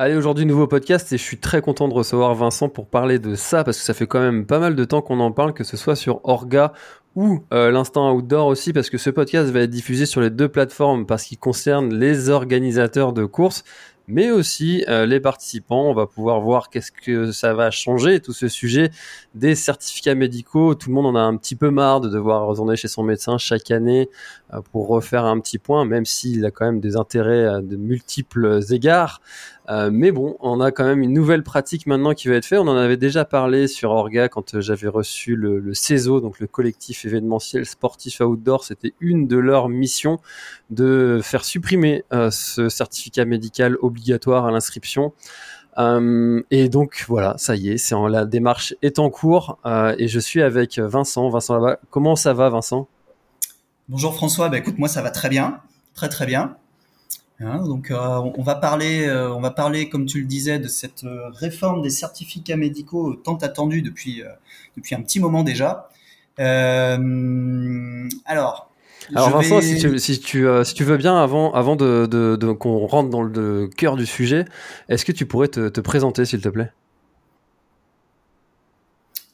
Allez, aujourd'hui, nouveau podcast et je suis très content de recevoir Vincent pour parler de ça parce que ça fait quand même pas mal de temps qu'on en parle, que ce soit sur Orga ou euh, l'instant outdoor aussi parce que ce podcast va être diffusé sur les deux plateformes parce qu'il concerne les organisateurs de courses mais aussi euh, les participants. On va pouvoir voir qu'est-ce que ça va changer, tout ce sujet des certificats médicaux. Tout le monde en a un petit peu marre de devoir retourner chez son médecin chaque année euh, pour refaire un petit point, même s'il a quand même des intérêts de multiples égards. Euh, mais bon, on a quand même une nouvelle pratique maintenant qui va être faite. On en avait déjà parlé sur Orga quand euh, j'avais reçu le, CESO, donc le collectif événementiel sportif outdoor. C'était une de leurs missions de faire supprimer euh, ce certificat médical obligatoire à l'inscription. et donc voilà, ça y est, c'est la démarche est en cours et je suis avec Vincent. Vincent là-bas, comment ça va, Vincent? Bonjour François. Bah, écoute, moi ça va très bien, très très bien. Hein, donc, euh, on va parler, euh, on va parler, comme tu le disais, de cette euh, réforme des certificats médicaux tant attendue depuis depuis un petit moment déjà. alors. Alors Vincent, si, tu, si, tu, si tu veux bien, avant, avant de, de, de qu'on rentre dans le cœur du sujet, est-ce que tu pourrais te, te présenter, s'il te plaît?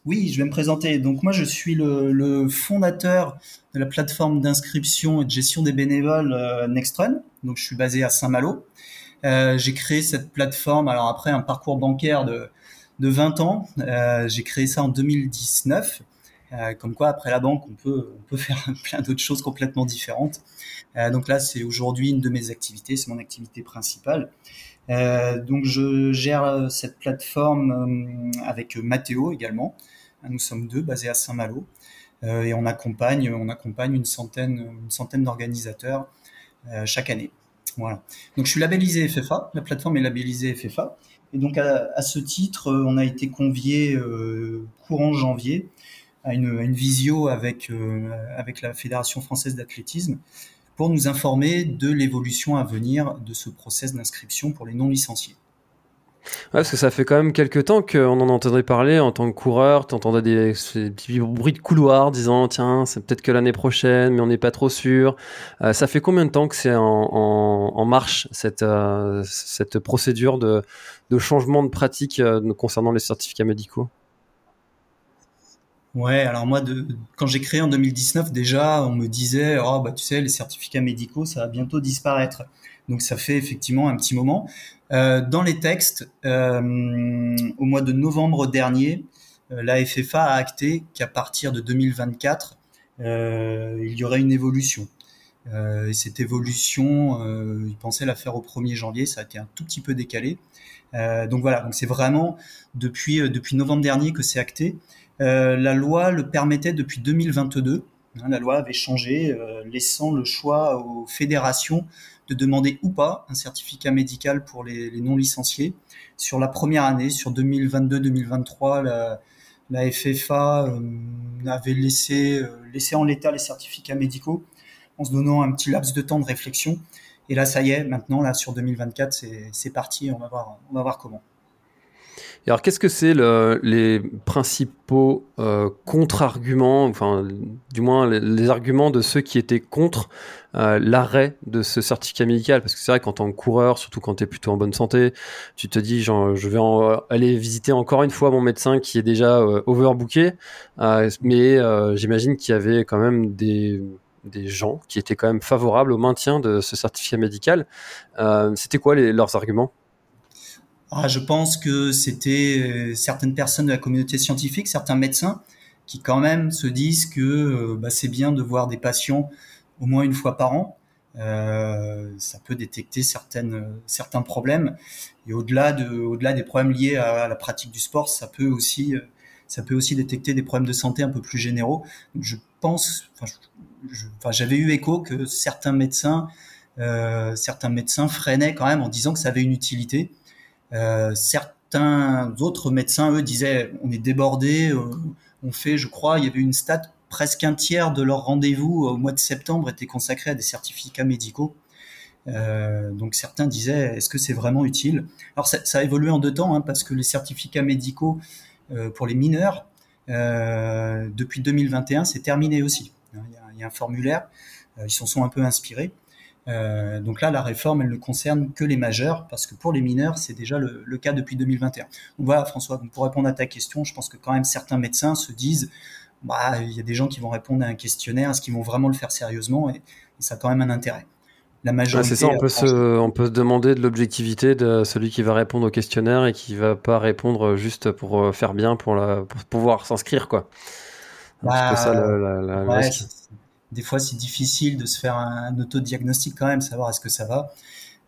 Oui, je vais me présenter. Donc moi, je suis le, le fondateur de la plateforme d'inscription et de gestion des bénévoles euh, Nextrun. Donc je suis basé à Saint-Malo. Euh, j'ai créé cette plateforme, alors après un parcours bancaire de, de 20 ans, euh, j'ai créé ça en 2019. Euh, comme quoi, après la banque, on peut, faire plein d'autres choses complètement différentes. Euh, donc là, c'est aujourd'hui une de mes activités, c'est mon activité principale. Euh, donc je gère cette plateforme avec Mathéo également. Nous sommes deux, basés à Saint-Malo, et on accompagne, une centaine, d'organisateurs chaque année. Voilà. Donc je suis labellisé FFA, la plateforme est labellisée FFA, et donc à, ce titre, on a été convié courant janvier à une, visio avec avec la Fédération française d'athlétisme pour nous informer de l'évolution à venir de ce process d'inscription pour les non licenciés. Parce que ça fait quand même quelques temps qu'on en entendait parler en tant que coureur. Tu entendais des, petits bruits de couloir disant tiens, c'est peut-être que l'année prochaine, mais on n'est pas trop sûr. Euh, ça fait combien de temps que c'est en, marche cette, euh, cette procédure de, changement de pratique euh, concernant les certificats médicaux? Ouais, alors moi, de, quand j'ai créé en 2019, déjà, on me disait, oh bah tu sais, les certificats médicaux, ça va bientôt disparaître. Donc ça fait effectivement un petit moment. Euh, dans les textes, euh, au mois de novembre dernier, euh, la FFA a acté qu'à partir de 2024, il y aurait une évolution. et cette évolution, ils pensaient la faire au 1er janvier, ça a été un tout petit peu décalé. donc voilà, donc c'est vraiment depuis depuis novembre dernier que c'est acté. La loi le permettait depuis 2022. Hein, la loi avait changé, laissant le choix aux fédérations de demander ou pas un certificat médical pour les, non licenciés. Sur la première année, sur 2022-2023, la, la, FFA euh, avait laissé, euh, laissé en l'état les certificats médicaux en se donnant un petit laps de temps de réflexion. Et là, ça y est, maintenant, là, sur 2024, c'est parti, on va voir, on va voir comment alors, qu'est-ce que c'est le, les principaux euh, contre-arguments, enfin, du moins les, arguments de ceux qui étaient contre euh, l'arrêt de ce certificat médical? Parce que c'est vrai qu'en tant que coureur, surtout quand tu es plutôt en bonne santé, tu te dis, genre, je vais aller visiter encore une fois mon médecin qui est déjà euh, overbooké. Euh, mais euh, j'imagine qu'il y avait quand même des des gens qui étaient quand même favorables au maintien de ce certificat médical. C'était quoi les, leurs arguments? Ah, je pense que c'était euh, certaines personnes de la communauté scientifique, certains médecins, qui quand même se disent que euh, bah, c'est bien de voir des patients au moins une fois par an. Euh, ça peut détecter certaines, certains problèmes. Et au-delà de, au-delà des problèmes liés à, la pratique du sport, ça peut aussi, ça peut aussi détecter des problèmes de santé un peu plus généraux. je pense, enfin, j'avais eu écho que certains médecins, certains médecins freinaient quand même en disant que ça avait une utilité. Euh, certains autres médecins, eux, disaient on est débordé, euh, on fait, je crois, il y avait une stat, presque un tiers de leur rendez-vous au mois de septembre était consacré à des certificats médicaux. Euh, donc certains disaient est-ce que c'est vraiment utile? Alors ça, a évolué en deux temps hein, parce que les certificats médicaux euh, pour les mineurs euh, depuis 2021 c'est terminé aussi. Il y, a, un formulaire, ils s'en sont un peu inspirés Euh, donc là, la réforme, elle ne concerne que les majeurs, parce que pour les mineurs, c'est déjà le, cas depuis 2021. Donc voilà, François, pour répondre à ta question, je pense que quand même certains médecins se disent, bah, il y a des gens qui vont répondre à un questionnaire, est-ce qu'ils vont vraiment le faire sérieusement? Et, ça a quand même un intérêt. La majorité. c'est ça, on peut, se, on peut se demander de l'objectivité de celui qui va répondre au questionnaire et qui va pas répondre juste pour euh, faire bien, pour, la, pour pouvoir s'inscrire, quoi. Bah, ça, la, la, des fois c'est difficile de se faire un, autodiagnostic quand même, savoir est-ce que ça va.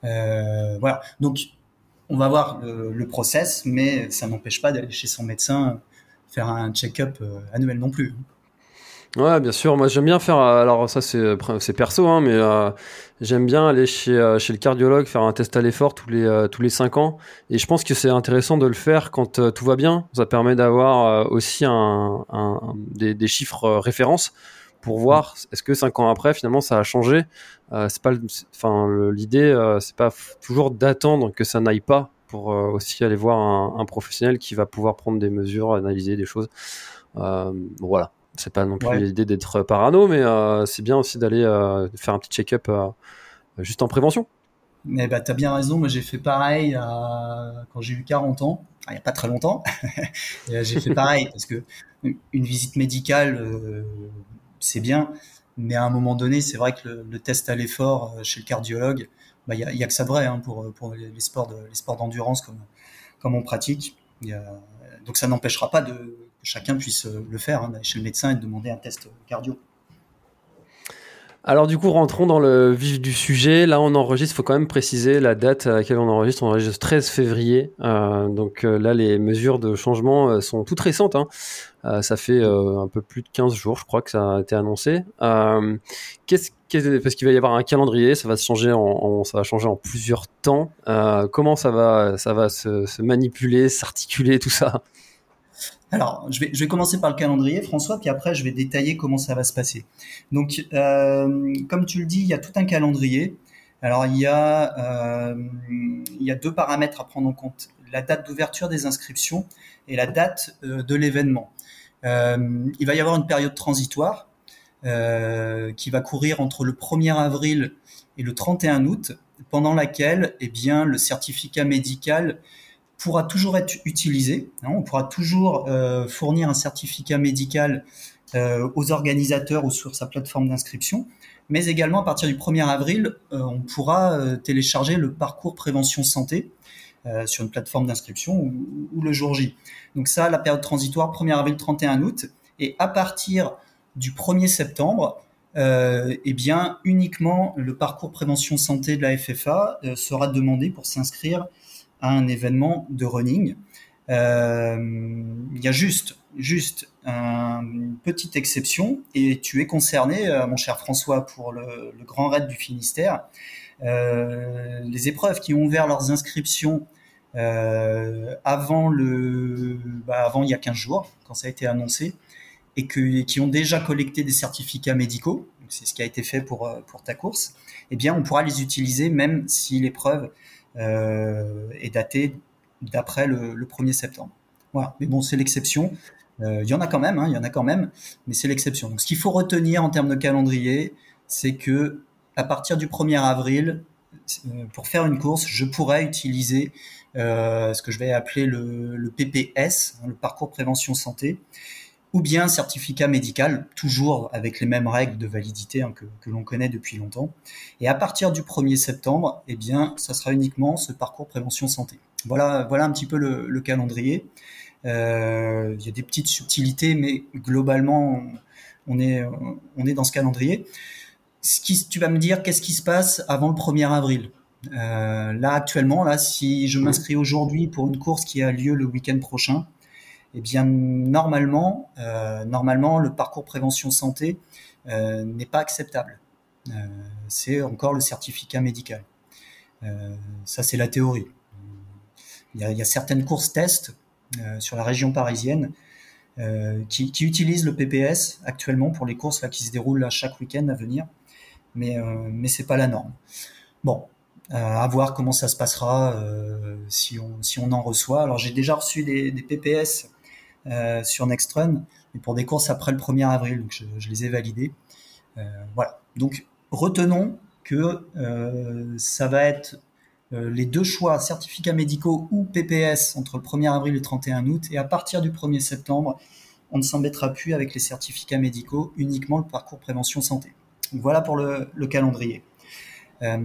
Euh, voilà. Donc on va voir le, process, mais ça n'empêche pas d'aller chez son médecin faire un check-up euh, annuel non plus. Ouais, bien sûr. Moi, j'aime bien faire. Alors, ça, c'est perso, hein, mais euh, j'aime bien aller chez le cardiologue faire un test à l'effort tous les tous les cinq ans. Et je pense que c'est intéressant de le faire quand tout va bien. Ça permet d'avoir aussi un, un, des, des chiffres références pour voir est-ce que cinq ans après finalement ça a changé. Euh, c'est pas, enfin l'idée euh, c'est pas toujours d'attendre que ça n'aille pas pour euh, aussi aller voir un, professionnel qui va pouvoir prendre des mesures, analyser des choses. voilà, c'est pas non plus l'idée d'être parano, mais c'est bien aussi d'aller faire un petit check-up juste en prévention. Mais bah, tu as bien raison, moi j'ai fait pareil quand j'ai eu 40 ans, il n'y a pas très longtemps. j'ai fait pareil parce que une visite médicale, c'est bien. Mais à un moment donné, c'est vrai que le, test à l'effort euh, chez le cardiologue, bah, il n'y a, que ça de vrai hein, pour, pour les, sports d'endurance comme, on pratique. donc ça n'empêchera pas que chacun puisse euh, le faire, hein, chez le médecin et de demander un test cardio. Alors du coup, rentrons dans le vif du sujet. Là, on enregistre, il faut quand même préciser la date à laquelle on enregistre. On enregistre 13 février. Euh, donc euh, là, les mesures de changement euh, sont toutes récentes. Hein. ça fait un peu plus de 15 jours, je crois, que ça a été annoncé. qu'est-ce, parce qu'il va y avoir un calendrier, ça va se changer en, ça va changer en plusieurs temps. comment ça va, ça va se, se manipuler, s'articuler, tout ça? Alors, je vais, commencer par le calendrier, François, puis après, je vais détailler comment ça va se passer. Donc, euh, comme tu le dis, il y a tout un calendrier. Alors, il y, a, euh, il y a deux paramètres à prendre en compte. La date d'ouverture des inscriptions et la date euh, de l'événement. Il va y avoir une période transitoire qui va courir entre le 1er avril et le 31 août, pendant laquelle eh bien, le certificat médical pourra toujours être utilisé. Hein, on pourra toujours euh, fournir un certificat médical euh, aux organisateurs ou sur sa plateforme d'inscription. Mais également, à partir du 1er avril, euh, on pourra télécharger le parcours prévention santé sur une plateforme d'inscription ou, le jour J. Donc ça, la période transitoire, 1er avril, 31 août. Et à partir du 1er septembre, euh, eh bien, uniquement le parcours prévention santé de la FFA sera demandé pour s'inscrire à un événement de running. Euh, il y a juste, juste une petite exception, et tu es concerné, euh, mon cher François, pour le, Grand Raid du Finistère. Euh, les épreuves qui ont ouvert leurs inscriptions avant le, bah, avant il y a 15 jours, quand ça a été annoncé, et, que, qui ont déjà collecté des certificats médicaux, c'est ce qui a été fait pour, pour ta course, eh bien, on pourra les utiliser même si l'épreuve euh, est daté d'après le, 1er septembre. Voilà. Mais bon, c'est l'exception. Euh, il y en a quand même, hein, il y en a quand même, mais c'est l'exception. Donc, ce qu'il faut retenir en termes de calendrier, c'est que à partir du 1er avril, euh, pour faire une course, je pourrais utiliser ce que je vais appeler le, PPS, hein, le parcours prévention santé, ou bien certificat médical, toujours avec les mêmes règles de validité hein, que, l'on connaît depuis longtemps. Et à partir du 1er septembre, eh bien, ça sera uniquement ce parcours prévention santé. Voilà, voilà un petit peu le, calendrier. Euh, il y a des petites subtilités, mais globalement, on est, on est dans ce calendrier. Ce qui, tu vas me dire, qu'est-ce qui se passe avant le 1er avril? Euh, Là, actuellement, là, si je m'inscris aujourd'hui pour une course qui a lieu le week-end prochain, eh bien normalement, euh, normalement, le parcours prévention santé euh, n'est pas acceptable. Euh, c'est encore le certificat médical. ça, c'est la théorie. Il y, a, certaines courses tests sur la région parisienne qui, utilisent le PPS actuellement pour les courses qui se déroulent chaque week-end à venir, mais mais c'est pas la norme. Bon, à voir comment ça se passera si on si on en reçoit. Alors j'ai déjà reçu des PPS euh, sur Nextrun, mais pour des courses après le 1er avril, donc je, les ai validées. Euh, voilà. Donc retenons que ça va être les deux choix, certificats médicaux ou PPS, entre le 1er avril et le 31 août. Et à partir du 1er septembre, on ne s'embêtera plus avec les certificats médicaux, uniquement le parcours prévention santé. voilà pour le, calendrier. Euh,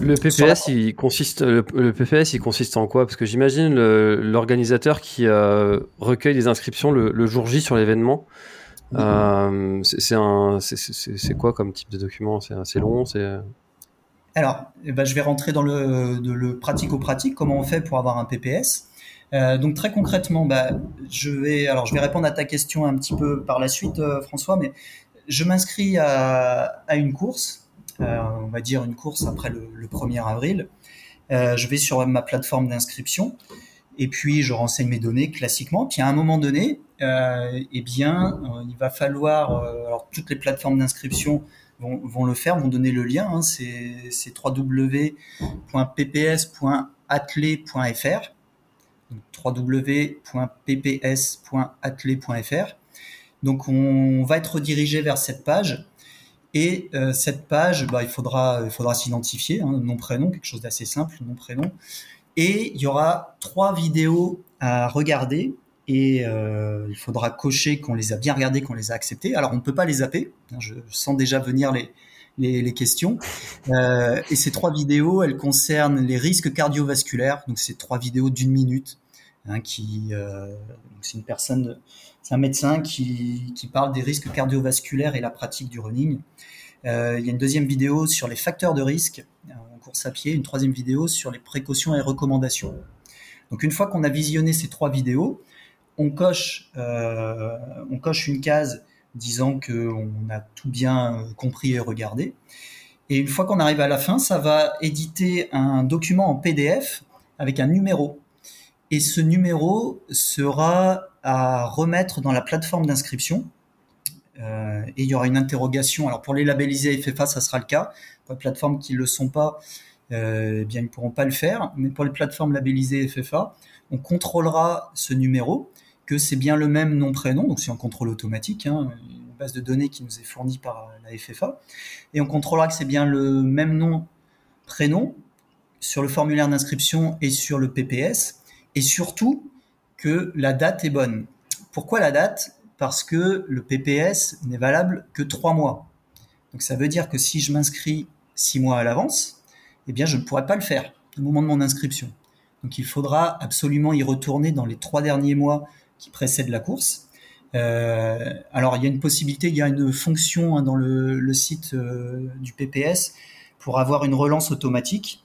le PPS, il consiste, le, PPS, il consiste en quoi? Parce que j'imagine l'organisateur qui euh, recueille les inscriptions le, jour J sur l'événement. Euh, c'est quoi comme type de document? C'est assez long Alors, eh ben, je vais rentrer dans le, le pratico-pratique. Comment on fait pour avoir un PPS donc très concrètement, bah, je vais alors je vais répondre à ta question un petit peu par la suite, François, mais je m'inscris à, à, une course, on va dire une course après le, le 1er avril. je vais sur ma plateforme d'inscription et puis je renseigne mes données classiquement. Puis à un moment donné, eh bien, il va falloir alors toutes les plateformes d'inscription vont, le faire, vont donner le lien. Hein, c'est www.pps.athlé.fr www.pps.athlé.fr. Donc on va être redirigé vers cette page et euh, cette page, bah, il faudra, il faudra s'identifier, hein, nom prénom, quelque chose d'assez simple, nom prénom. Et il y aura trois vidéos à regarder et euh, il faudra cocher qu'on les a bien regardées, qu'on les a acceptées. Alors on ne peut pas les zapper, hein, je sens déjà venir les, les, questions. Euh, et ces trois vidéos, elles concernent les risques cardiovasculaires. Donc, c'est trois vidéos d'une minute. Hein, euh, c'est une personne, c'est un médecin qui, parle des risques cardiovasculaires et la pratique du running. Euh, il y a une deuxième vidéo sur les facteurs de risque en course à pied, une troisième vidéo sur les précautions et recommandations. Donc une fois qu'on a visionné ces trois vidéos, on coche, euh, on coche une case disant qu'on a tout bien compris et regardé. Et une fois qu'on arrive à la fin, ça va éditer un document en PDF avec un numéro. Et ce numéro sera à remettre dans la plateforme d'inscription. Euh, et il y aura une interrogation. Alors pour les labellisés FFA, ça sera le cas. Pour les plateformes qui ne le sont pas, euh, eh bien ils ne pourront pas le faire. Mais pour les plateformes labellisées FFA, on contrôlera ce numéro que c'est bien le même nom-prénom, donc c'est en contrôle automatique, hein, une base de données qui nous est fournie par la FFA, et on contrôlera que c'est bien le même nom-prénom sur le formulaire d'inscription et sur le PPS, et surtout que la date est bonne. Pourquoi la date? Parce que le PPS n'est valable que trois mois. Donc ça veut dire que si je m'inscris six mois à l'avance, eh bien je ne pourrai pas le faire au moment de mon inscription. Donc il faudra absolument y retourner dans les trois derniers mois qui précède la course. Euh, alors il y a une possibilité, il y a une fonction hein, dans le, le site euh, du PPS pour avoir une relance automatique.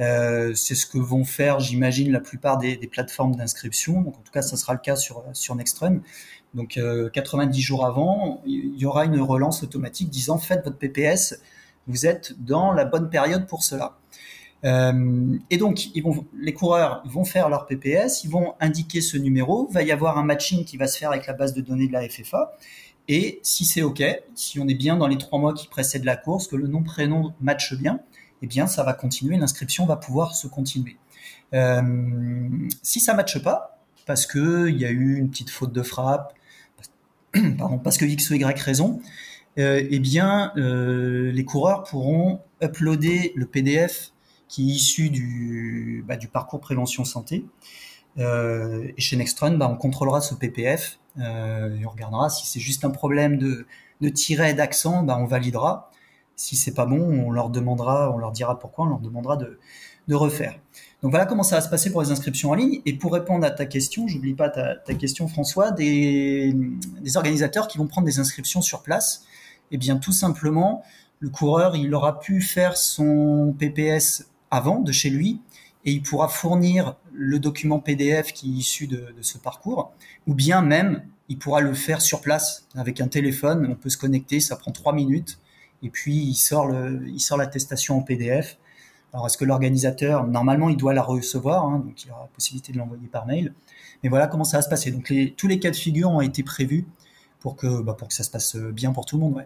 Euh, c'est ce que vont faire, j'imagine, la plupart des, plateformes d'inscription. En tout cas, ça sera le cas sur, sur Nextrem. Donc, 90 jours avant, il y aura une relance automatique disant faites votre PPS, vous êtes dans la bonne période pour cela. Euh, et donc, les coureurs vont faire leur PPS, ils vont indiquer ce numéro, va y avoir un matching qui va se faire avec la base de données de la FFA. Et si c'est OK, si on est bien dans les trois mois qui précèdent la course, que le nom prénom matche bien, eh bien, ça va continuer, l'inscription va pouvoir se continuer. Euh, si ça matche pas, parce que il y a eu une petite faute de frappe, pardon, parce que X ou Y raison, euh, eh bien, euh, les coureurs pourront uploader le PDF qui est issu du, bah, parcours prévention santé. Et chez Nextron, bah, on contrôlera ce PPF et on regardera si c'est juste un problème de, de tiret d'accent, bah, on validera. Si c'est pas bon, on leur demandera, on leur dira pourquoi, on leur demandera de, refaire. Donc voilà comment ça va se passer pour les inscriptions en ligne. Et pour répondre à ta question, j'oublie pas ta, question François, des, organisateurs qui vont prendre des inscriptions sur place. Eh bien tout simplement, le coureur, il aura pu faire son PPS avant de chez lui et il pourra fournir le document PDF qui est issu de, ce parcours, ou bien même il pourra le faire sur place avec un téléphone. On peut se connecter, ça prend trois minutes, et puis il sort le, il sort l'attestation en PDF. Alors est-ce que l'organisateur, normalement, il doit la recevoir, hein, donc il aura la possibilité de l'envoyer par mail. Mais voilà comment ça va se passer. Donc tous les cas de figure ont été prévus pour que, bah, pour que ça se passe bien pour tout le monde.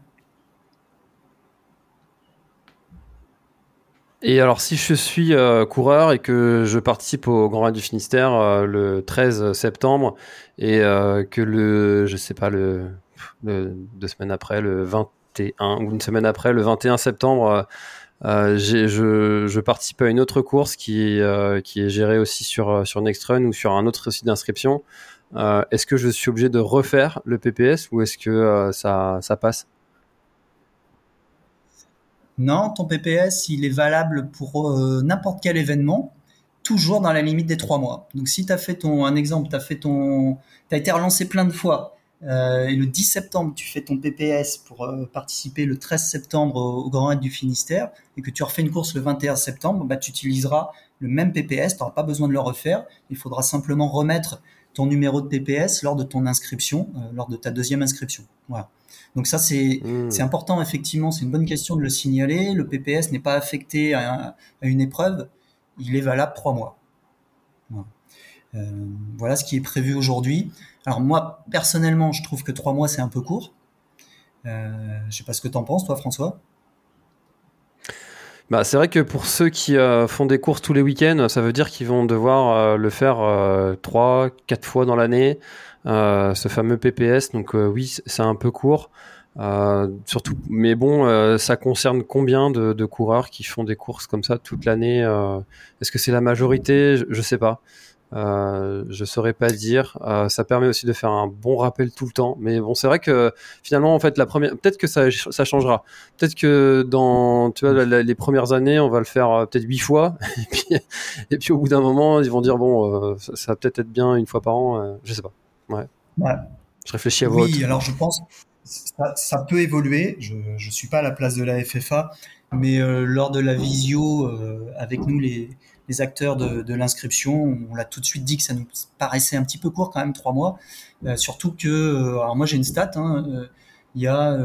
Et alors, si je suis euh, coureur et que je participe au Grand Raid du Finistère euh, le 13 septembre et euh, que le, je sais pas, le, deux semaines après, le 21 ou une semaine après, le 21 septembre, je, je, participe à une autre course qui, qui est gérée aussi sur, sur Nextrun ou sur un autre site d'inscription. est-ce que je suis obligé de refaire le PPS ou est-ce que ça, ça passe? Non, ton PPS, il est valable pour n'importe quel événement toujours dans la limite des trois mois. Donc si tu as fait ton un exemple, tu fait ton tu as été relancé plein de fois euh, et le 10 septembre, tu fais ton PPS pour euh, participer le 13 septembre au, Grand Raid du Finistère et que tu refais une course le 21 septembre, bah, tu utiliseras le même PPS, tu n'auras pas besoin de le refaire. Il faudra simplement remettre ton numéro de PPS lors de ton inscription, euh, lors de ta deuxième inscription. Voilà. Donc ça, c'est mmh. important, effectivement, c'est une bonne question de le signaler. Le PPS n'est pas affecté à, à une épreuve il est valable trois mois. Euh, voilà. ce qui est prévu aujourd'hui. Alors moi, personnellement, je trouve que trois mois, c'est un peu court. Euh, je sais pas ce que tu en penses, toi, François. Bah, c'est vrai que pour ceux qui euh, font des courses tous les week-ends, ça veut dire qu'ils vont devoir euh, le faire trois, quatre fois dans l'année, ce fameux PPS. Donc oui, c'est un peu court. Surtout, mais bon, ça concerne combien de, coureurs qui font des courses comme ça toute l'année Est-ce que c'est la majorité? Je, je, sais pas. Euh, je saurais pas dire. Euh, ça permet aussi de faire un bon rappel tout le temps. Mais bon, c'est vrai que finalement, en fait, la première, peut-être que ça, ça changera. Peut-être que dans, tu vois, les premières années, on va le faire peut-être huit fois, et puis, et puis au bout d'un moment, ils vont dire bon, ça, ça, va peut-être être bien une fois par an. je sais pas. Ouais. ouais. Je réfléchis à votre. Oui, alors je pense ça, peut évoluer. Je ne suis pas à la place de la FFA, mais euh, lors de la visio euh, avec nous, les, les acteurs de, l'inscription, on l'a tout de suite dit que ça nous paraissait un petit peu court quand même, trois mois. Euh, surtout que, alors moi j'ai une stat, hein, il y a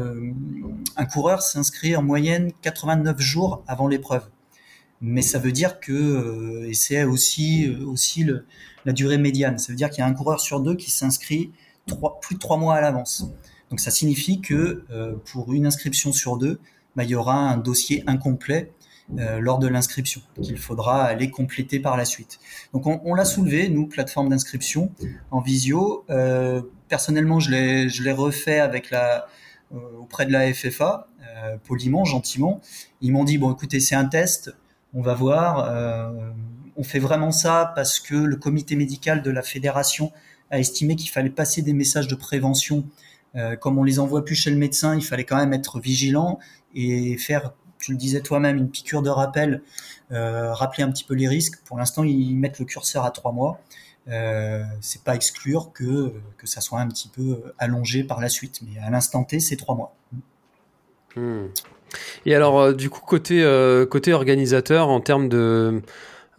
un coureur s'inscrit en moyenne 89 jours avant l'épreuve. Mais ça veut dire que, et c'est aussi, aussi la durée médiane, ça veut dire qu'il y a un coureur sur deux qui s'inscrit plus de trois mois à l'avance. Donc ça signifie que euh, pour une inscription sur deux, bah, il y aura un dossier incomplet euh, lors de l'inscription qu'il faudra aller compléter par la suite. Donc on, on l'a soulevé, nous, plateforme d'inscription en visio. Euh, personnellement, je l'ai, je l'ai refait avec la, euh, auprès de la FFA, euh, poliment, gentiment. Ils m'ont dit, bon écoutez, c'est un test, on va voir. on fait vraiment ça parce que le comité médical de la fédération a estimé qu'il fallait passer des messages de prévention euh, comme on les envoie plus chez le médecin, il fallait quand même être vigilant et faire, tu le disais toi-même, une piqûre de rappel, euh, rappeler un petit peu les risques. Pour l'instant, ils mettent le curseur à trois mois. Euh, c'est pas exclure que, que ça soit un petit peu allongé par la suite, mais à l'instant T, c'est trois mois. Hmm. Et alors, euh, du coup, côté, euh, côté organisateur, en termes de.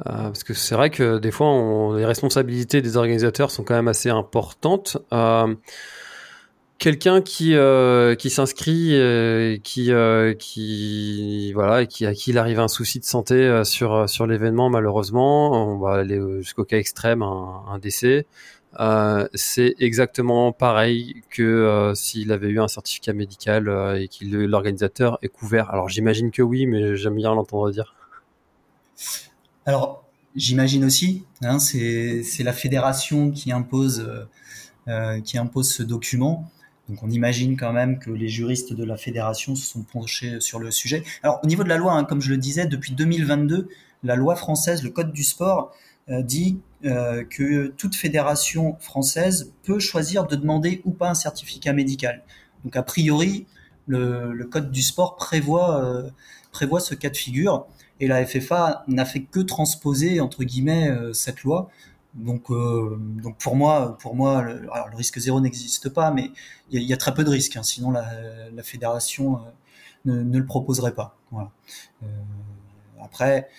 parce que c'est vrai que des fois, les responsabilités des organisateurs sont quand même assez importantes quelqu'un qui euh, qui s'inscrit euh, qui euh, voilà à qui il arrive un souci de santé euh, sur sur l'événement malheureusement. On va aller jusqu'au cas extrême un, décès. C'est exactement pareil que s'il avait eu un certificat médical et que l'organisateur est couvert. Alors j'imagine que oui mais j'aime bien l'entendre dire. Alors j'imagine aussi hein, c'est c'est la fédération qui impose qui impose ce document donc on imagine quand même que les juristes de la fédération se sont penchés sur le sujet. Alors au niveau de la loi, hein, comme je le disais, depuis 2022, la loi française, le Code du sport, euh, dit euh, que toute fédération française peut choisir de demander ou pas un certificat médical. Donc a priori, le, Code du sport prévoit, euh, prévoit ce cas de figure et la FFA n'a fait que transposer entre guillemets cette loi donc, euh, donc pour moi, pour moi, le, risque zéro n'existe pas, mais il y, a très peu de risques. Hein, sinon, la, fédération euh, ne, le proposerait pas. Voilà. Euh, après,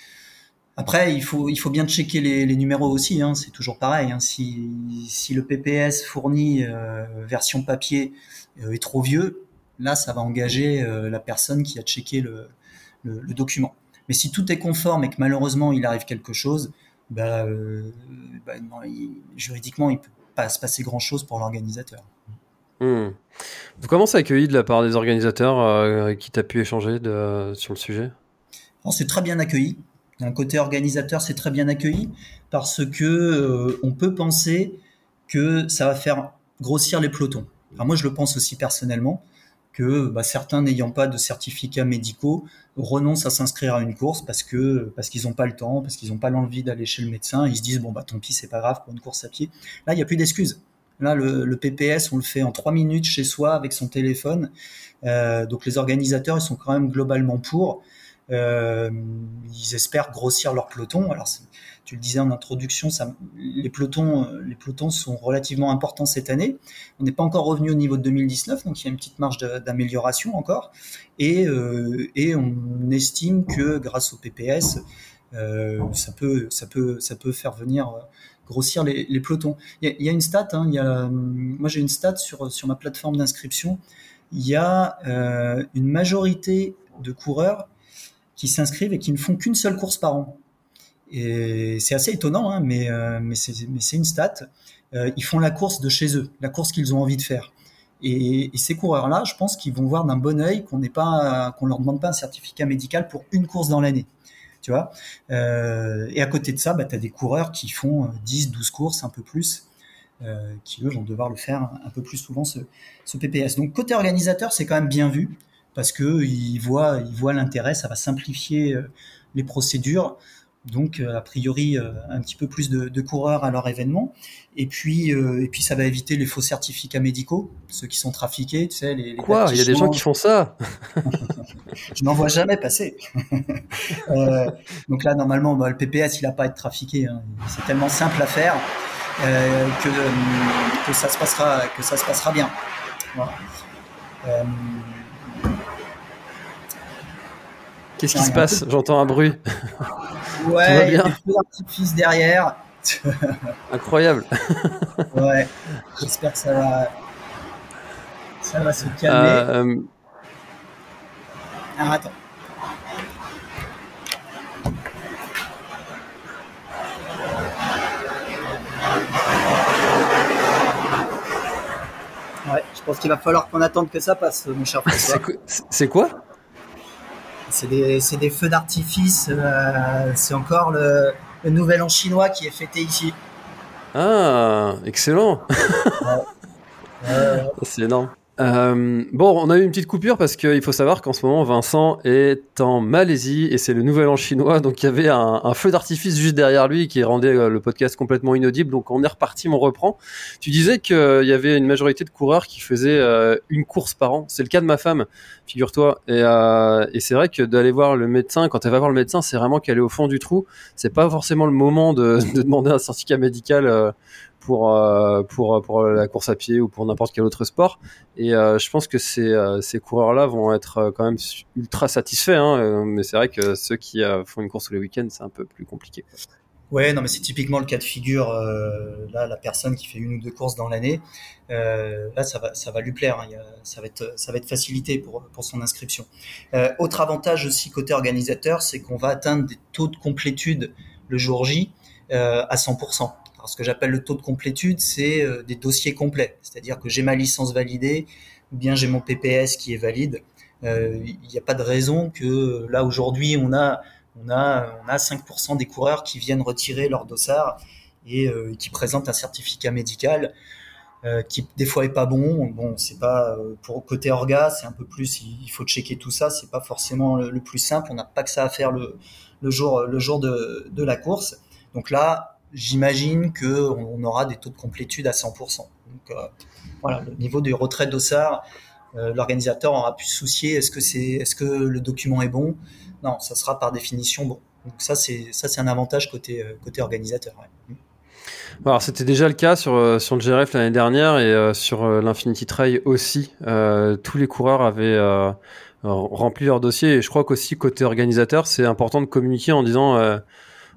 après, il faut, il faut bien checker les, numéros aussi. Hein, c'est toujours pareil. Hein, si, si le PPS fourni euh, version papier euh, est trop vieux, là, ça va engager la personne qui a checké le, le document. Mais si tout est conforme et que malheureusement il arrive quelque chose, bah, euh, bah non, il, juridiquement, il peut pas se passer grand-chose pour l'organisateur. Mmh. Comment ça accueilli de la part des organisateurs euh, qui t'a pu échanger de, sur le sujet? C'est très bien accueilli. D'un côté organisateur, c'est très bien accueilli parce que euh, on peut penser que ça va faire grossir les pelotons. Moi, je le pense aussi personnellement. que bah, certains n'ayant pas de certificats médicaux renoncent à s'inscrire à une course parce que parce qu'ils n'ont pas le temps, parce qu'ils n'ont pas l'envie d'aller chez le médecin. Ils se disent bon bah tant pis, c'est pas grave pour une course à pied. Là, il n'y a plus d'excuses. Là, le, PPS, on le fait en trois minutes chez soi avec son téléphone. Euh, donc les organisateurs, ils sont quand même globalement pour. Euh, ils espèrent grossir leur peloton. Alors tu le disais en introduction, ça, les pelotons, euh, les pelotons sont relativement importants cette année. On n'est pas encore revenu au niveau de 2019, donc il y a une petite marge d'amélioration encore. Et, euh, et on estime que grâce au PPS, euh, ça peut, faire venir grossir les, les pelotons. Il y, a, une stat, hein, y moi j'ai une stat sur sur ma plateforme d'inscription. Il y a une majorité de coureurs qui s'inscrivent et qui ne font qu'une seule course par an. Et c'est assez étonnant, hein, mais, euh, mais c'est une stat. Euh, ils font la course de chez eux, la course qu'ils ont envie de faire. Et, ces coureurs-là, je pense qu'ils vont voir d'un bon oeil qu'on qu'on leur demande pas un certificat médical pour une course dans l'année. Tu vois. Euh, et à côté de ça, bah, tu as des coureurs qui font 10, 12 courses, un peu plus. Qui eux vont devoir le faire un peu plus souvent ce, PPS. Donc côté organisateur, c'est quand même bien vu parce que ils voient, l'intérêt, ça va simplifier les procédures. Donc, euh, a priori, euh, un petit peu plus de, de, coureurs à leur événement. Et puis, et puis, ça va éviter les faux certificats médicaux, ceux qui sont trafiqués, tu sais. Les, les Quoi? Il y a des gens qui font ça? Je n'en vois jamais passer. euh, donc là, normalement, bah, le PPS, il n'a pas à être trafiqué. Hein. C'est tellement simple à faire euh, que, que ça se passera, que ça se passera bien. Voilà. Euh, Qu'est-ce qui se passe? J'entends un bruit. Ouais, il y a des feux d'artifice derrière. Incroyable. ouais, j'espère que ça va, ça va se calmer. Euh... Ah, attends. Ouais, je pense qu'il va falloir qu'on attende que ça passe, mon cher François. C'est quoi? C'est des, des, feux d'artifice. Euh, c'est encore le, le, nouvel an chinois qui est fêté ici. Ah, excellent. ouais. euh... C'est énorme. Euh, bon, on a eu une petite coupure parce qu'il faut savoir qu'en ce moment, Vincent est en Malaisie et c'est le nouvel an chinois. Donc, il y avait un, feu d'artifice juste derrière lui qui rendait euh, le podcast complètement inaudible. Donc, on est reparti, on reprend. Tu disais qu'il y avait une majorité de coureurs qui faisaient euh, une course par an. C'est le cas de ma femme, figure-toi. Et, euh, et c'est vrai que d'aller voir le médecin, quand elle va voir le médecin, c'est vraiment qu'elle est au fond du trou. C'est pas forcément le moment de, de demander un certificat médical euh, pour euh, pour pour la course à pied ou pour n'importe quel autre sport et euh, je pense que ces euh, ces coureurs là vont être quand même ultra satisfaits hein, mais c'est vrai que ceux qui font une course tous les week-ends c'est un peu plus compliqué. Ouais, non, mais c'est typiquement le cas de figure. Là, la personne qui fait une ou deux courses dans l'année, là, ça va, ça va lui plaire. Hein, ça va être, ça va être facilité pour pour son inscription. Autre avantage aussi côté organisateur, c'est qu'on va atteindre des taux de complétude le jour J à 100%. Alors, ce que j'appelle le taux de complétude, c'est euh, des dossiers complets. C'est-à-dire que j'ai ma licence validée, ou bien j'ai mon PPS qui est valide. Euh, il n'y a pas de raison que là aujourd'hui on a on a on a 5% des coureurs qui viennent retirer leur dossard et euh, qui présentent un certificat médical euh, qui des fois est pas bon. Bon, c'est pas euh, pour côté orga, c'est un peu plus il faut checker tout ça. C'est pas forcément le, plus simple. On n'a pas que ça à faire le, jour le jour de la course. Donc là, j'imagine que on aura des taux de complétude à 100%. Donc euh, voilà, le niveau du retrait d'ossard, euh, l'organisateur aura pu se soucier est-ce que est-ce que le document est bon? Non, ça sera par définition bon. Donc ça c'est ça c'est un avantage côté euh, côté organisateur. Alors c'était déjà le cas sur sur le GRF l'année dernière et sur l'Infinity Trail aussi. tous les coureurs avaient rempli leur dossier et je crois qu'aussi côté organisateur c'est important de communiquer en disant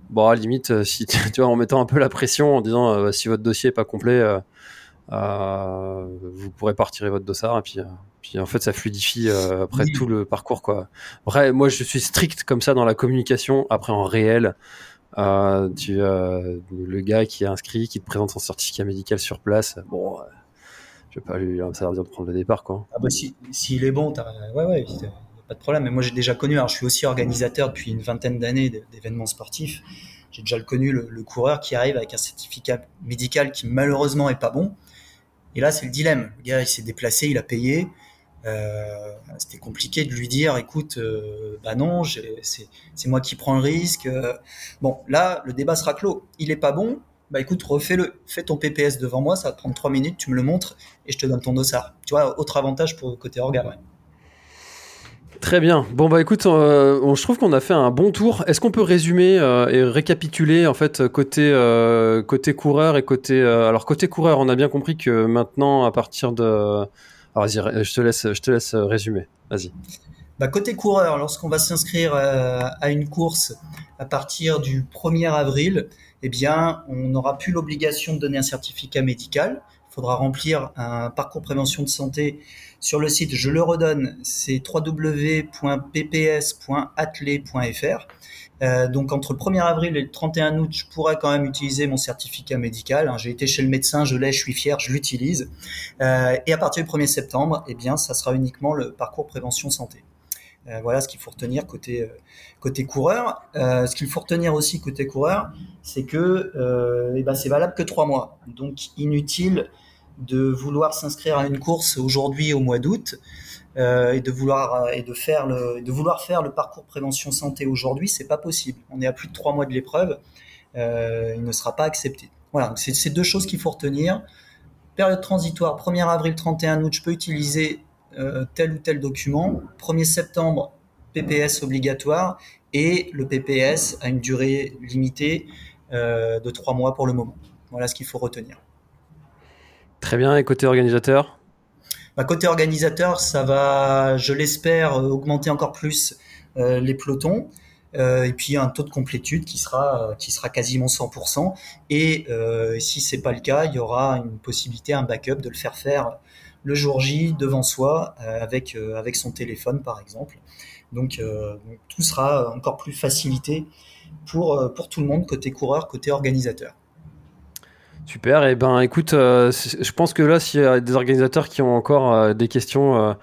bon, à la limite, si tu vois, en mettant un peu la pression, en disant euh, si votre dossier est pas complet, euh, euh, vous pourrez pas retirer votre dossard. Et puis, puis en fait, ça fluidifie après oui. tout le parcours, quoi. Après, moi, je suis strict comme ça dans la communication. Après, en réel, euh, tu, euh, le gars qui est inscrit, qui te présente son certificat médical sur place, bon, euh, je vais pas lui ça de prendre le départ, quoi. Ah bah si, s'il est bon, ouais, ouais, pas de problème. Mais moi, j'ai déjà connu, alors je suis aussi organisateur depuis une vingtaine d'années d'événements sportifs. J'ai déjà connu le, coureur qui arrive avec un certificat médical qui malheureusement est pas bon. Et là, c'est le dilemme. Le gars, il s'est déplacé, il a payé. Euh, c'était compliqué de lui dire, écoute, bah non, c'est moi qui prends le risque. Bon, là, le débat sera clos. Il est pas bon. Bah écoute, refais-le. Fais ton PPS devant moi, ça va te prendre trois minutes, tu me le montres et je te donne ton dossard. Tu vois, autre avantage pour le côté orga. Ouais. Très bien. Bon bah écoute, euh, je trouve qu'on a fait un bon tour. Est-ce qu'on peut résumer euh, et récapituler en fait côté euh, côté coureur et côté alors côté coureur, on a bien compris que maintenant à partir de vas-y, je te laisse je te laisse résumer. Vas-y. Bah, côté coureur, lorsqu'on va s'inscrire à une course à partir du 1er avril, eh bien, on n'aura plus l'obligation de donner un certificat médical. Il faudra remplir un parcours prévention de santé sur le site, je le redonne, c'est www.pps.atlé.fr. Euh, donc entre le 1er avril et le 31 août, je pourrais quand même utiliser mon certificat médical. Hein. J'ai été chez le médecin, je l'ai, je suis fier, je l'utilise. Euh, et à partir du 1er septembre, eh bien, ça sera uniquement le parcours prévention santé. Euh, voilà ce qu'il faut retenir côté coureur. Ce qu'il faut retenir aussi côté coureur, c'est que eh ben, c'est valable que trois mois. Donc inutile de vouloir s'inscrire à une course aujourd'hui au mois d'août euh, et de vouloir et de faire le de vouloir faire le parcours prévention santé aujourd'hui, c'est pas possible. On est à plus de trois mois de l'épreuve, euh, il ne sera pas accepté. Voilà, c'est ces deux choses qu'il faut retenir. Période transitoire, 1er avril, 31 août, je peux utiliser euh, tel ou tel document. 1er septembre, PPS obligatoire et le PPS a une durée limitée euh, de trois mois pour le moment. Voilà ce qu'il faut retenir. Très bien. Et côté organisateur bah, Côté organisateur, ça va, je l'espère, euh, augmenter encore plus euh, les pelotons. Euh, et puis un taux de complétude qui sera sera quasiment 100%. Et euh, si c'est pas le cas, il y aura une possibilité, un backup, de le faire faire le jour J devant soi avec son téléphone par exemple. Donc, donc, tout sera encore plus facilité pour pour tout le monde côté coureur, côté organisateur. Super, et eh ben écoute, euh, je pense que là, s'il y a des organisateurs qui ont encore euh, des questions, euh,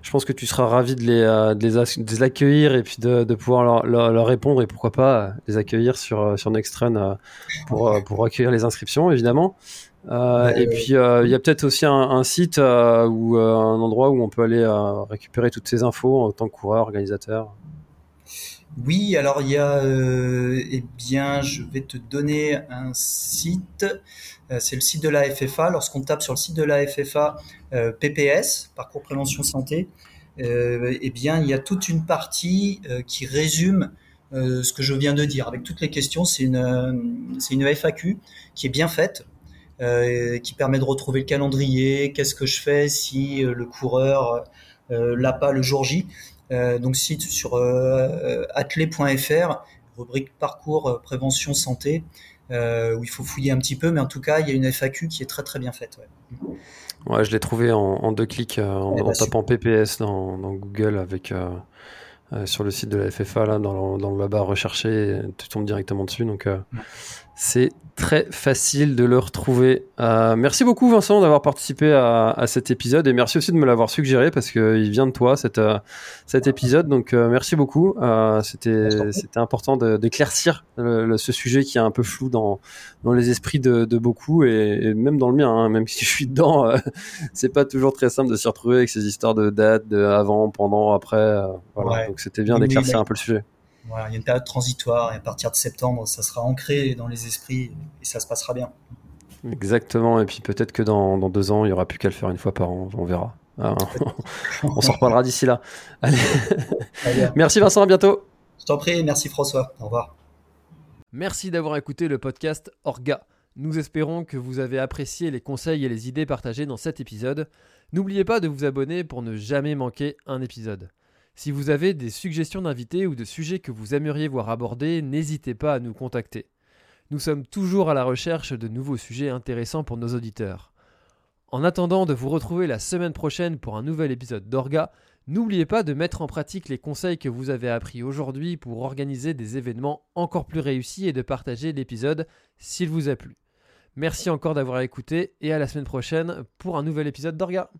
je pense que tu seras ravi de les, de les, accueillir et puis de, de pouvoir leur, leur, répondre et pourquoi pas les accueillir sur, sur Nextrun pour, pour accueillir les inscriptions, évidemment. et puis, il y a peut-être aussi un, un site ou un endroit où on peut aller récupérer toutes ces infos en tant que coureur, organisateur. Oui, alors il y a, euh, eh bien, je vais te donner un site. Euh, c'est le site de la FFA. Lorsqu'on tape sur le site de la FFA, euh, PPS, Parcours Prévention Santé, eh bien, il y a toute une partie qui résume ce que je viens de dire avec toutes les questions. C'est une, c'est une FAQ qui est bien faite. qui permet de retrouver le calendrier, qu'est-ce que je fais si le coureur l'a pas le jour J. Euh, donc site sur euh, athlé.fr, rubrique parcours euh, prévention santé, où il faut fouiller un petit peu, mais en tout cas, il y a une FAQ qui est très très bien faite. Ouais. je l'ai trouvé en, deux clics en, eh ben, tapant PPS dans, Google avec sur le site de la FFA là dans le, dans le barre tu tombes directement dessus. Donc c'est très facile de le retrouver. Euh, merci beaucoup Vincent d'avoir participé à, cet épisode et merci aussi de me l'avoir suggéré parce qu'il vient de toi cet, euh, cet épisode. Donc euh, merci beaucoup. c'était c'était important d'éclaircir ce sujet qui est un peu flou dans dans les esprits de, beaucoup et, même dans le mien. Hein, même si je suis dedans, c'est pas toujours très simple de s'y retrouver avec ces histoires de date, de avant, pendant, après. voilà. Donc c'était bien d'éclaircir un peu le sujet il y a une période transitoire et à partir de septembre, ça sera ancré dans les esprits et ça se passera bien. Exactement, et puis peut-être que dans, deux ans, il n'y aura plus qu'à le faire une fois par an, on verra. Ah, on s'en reparlera d'ici là. Allez. merci Vincent, à bientôt. Je t'en prie, merci François, au revoir. Merci d'avoir écouté le podcast Orga. Nous espérons que vous avez apprécié les conseils et les idées partagées dans cet épisode. N'oubliez pas de vous abonner pour ne jamais manquer un épisode. Si vous avez des suggestions d'invités ou de sujets que vous aimeriez voir abordés, n'hésitez pas à nous contacter. Nous sommes toujours à la recherche de nouveaux sujets intéressants pour nos auditeurs. En attendant de vous retrouver la semaine prochaine pour un nouvel épisode d'Orga, n'oubliez pas de mettre en pratique les conseils que vous avez appris aujourd'hui pour organiser des événements encore plus réussis et de partager l'épisode s'il vous a plu. Merci encore d'avoir écouté et à la semaine prochaine pour un nouvel épisode d'Orga.